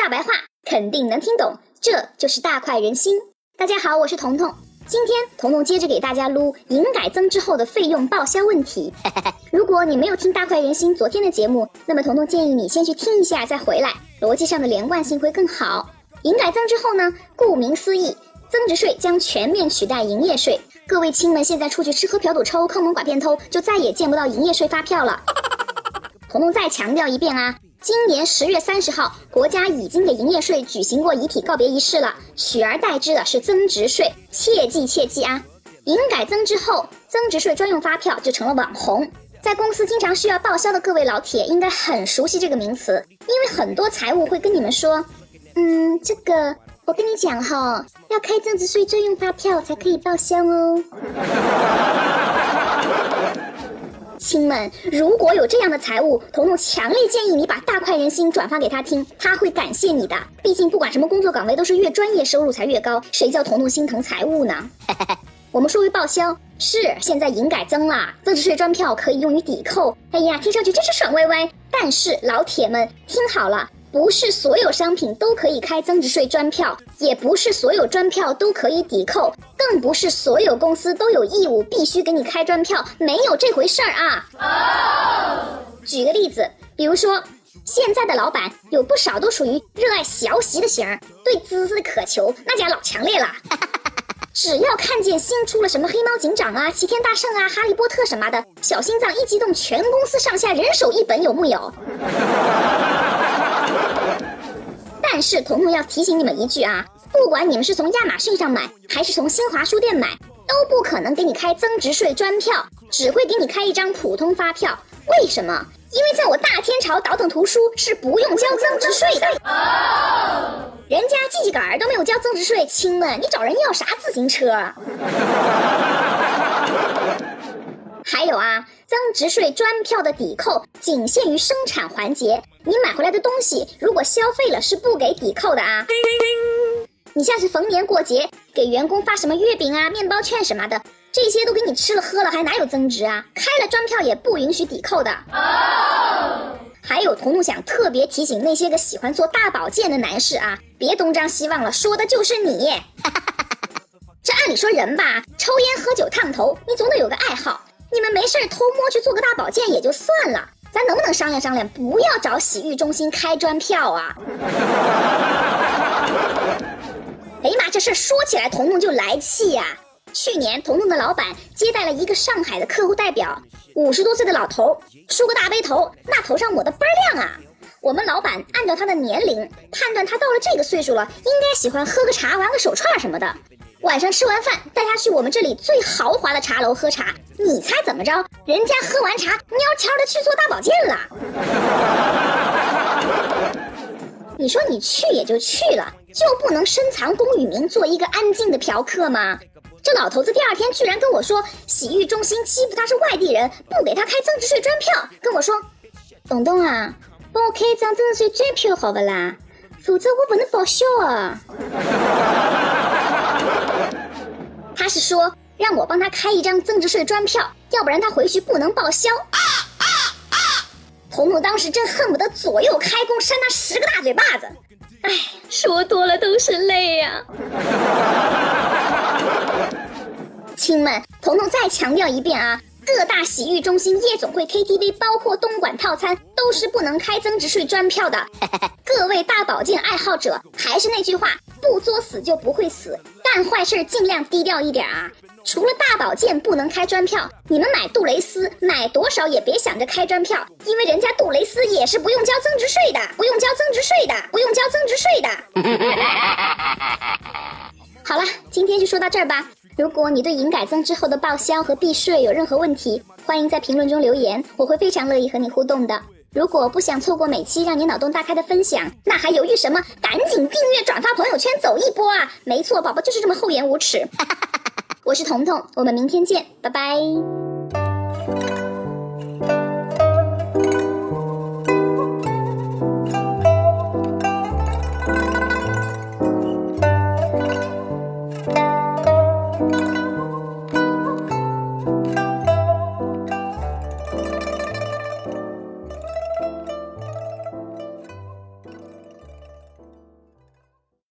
大白话肯定能听懂，这就是大快人心。大家好，我是彤彤。今天彤彤接着给大家撸营改增之后的费用报销问题。如果你没有听大快人心昨天的节目，那么彤彤建议你先去听一下再回来，逻辑上的连贯性会更好。营改增之后呢，顾名思义，增值税将全面取代营业税。各位亲们，现在出去吃喝嫖赌抽、坑蒙拐骗偷，就再也见不到营业税发票了。彤彤再强调一遍啊，今年十月三十号，国家已经给营业税举行过遗体告别仪式了，取而代之的是增值税，切记切记啊！营改增之后，增值税专用发票就成了网红，在公司经常需要报销的各位老铁应该很熟悉这个名词，因为很多财务会跟你们说，嗯，这个我跟你讲哈，要开增值税专用发票才可以报销哦。亲们，如果有这样的财务，彤彤强烈建议你把大快人心转发给他听，他会感谢你的。毕竟不管什么工作岗位，都是越专业收入才越高，谁叫彤彤心疼财务呢？我们说回报销，是现在营改增了，增值税专票可以用于抵扣。哎呀，听上去真是爽歪歪。但是老铁们听好了。不是所有商品都可以开增值税专票，也不是所有专票都可以抵扣，更不是所有公司都有义务必须给你开专票，没有这回事儿啊。举个例子，比如说现在的老板有不少都属于热爱学习的型儿，对知识的渴求那家老强烈了。只要看见新出了什么黑猫警长啊、齐天大圣啊、哈利波特什么的，小心脏一激动，全公司上下人手一本，有木有？但是彤彤要提醒你们一句啊，不管你们是从亚马逊上买，还是从新华书店买，都不可能给你开增值税专票，只会给你开一张普通发票。为什么？因为在我大天朝倒腾图书是不用交增值税的。人家记记杆儿都没有交增值税，亲们，你找人要啥自行车？还有啊，增值税专票的抵扣仅限于生产环节，你买回来的东西如果消费了是不给抵扣的啊。你像是逢年过节给员工发什么月饼啊、面包券什么的，这些都给你吃了喝了，还哪有增值啊？开了专票也不允许抵扣的。还有，彤彤想特别提醒那些个喜欢做大保健的男士啊，别东张西望了，说的就是你。这按理说人吧，抽烟喝酒烫头，你总得有个爱好。你们没事偷摸去做个大保健也就算了，咱能不能商量商量，不要找洗浴中心开专票啊？哎呀妈，这事说起来，彤彤就来气呀。去年，彤彤的老板接待了一个上海的客户代表，五十多岁的老头，梳个大背头，那头上抹的倍儿亮啊。我们老板按照他的年龄判断，他到了这个岁数了，应该喜欢喝个茶、玩个手串什么的。晚上吃完饭，带他去我们这里最豪华的茶楼喝茶。你猜怎么着？人家喝完茶，蔫悄的去做大保健了。你说你去也就去了，就不能深藏功与名，做一个安静的嫖客吗？这老头子第二天居然跟我说，洗浴中心欺负他是外地人，不给他开增值税专票，跟我说，东东啊，帮我开一张增值税专票好不啦？否则我不能报销啊。他是说让我帮他开一张增值税专票，要不然他回去不能报销。彤彤当时真恨不得左右开弓，扇他十个大嘴巴子。哎，说多了都是泪呀。亲们，彤彤再强调一遍啊，各大洗浴中心、夜总会、KTV，包括东莞套餐，都是不能开增值税专票的。各位大保健爱好者，还是那句话，不作死就不会死。干坏事尽量低调一点啊！除了大保健不能开专票，你们买杜蕾斯买多少也别想着开专票，因为人家杜蕾斯也是不用交增值税的，不用交增值税的，不用交增值税的。好了，今天就说到这儿吧。如果你对营改增之后的报销和避税有任何问题，欢迎在评论中留言，我会非常乐意和你互动的。如果不想错过每期让你脑洞大开的分享，那还犹豫什么？赶紧订阅、转发朋友圈，走一波啊！没错，宝宝就是这么厚颜无耻。我是彤彤，我们明天见，拜拜。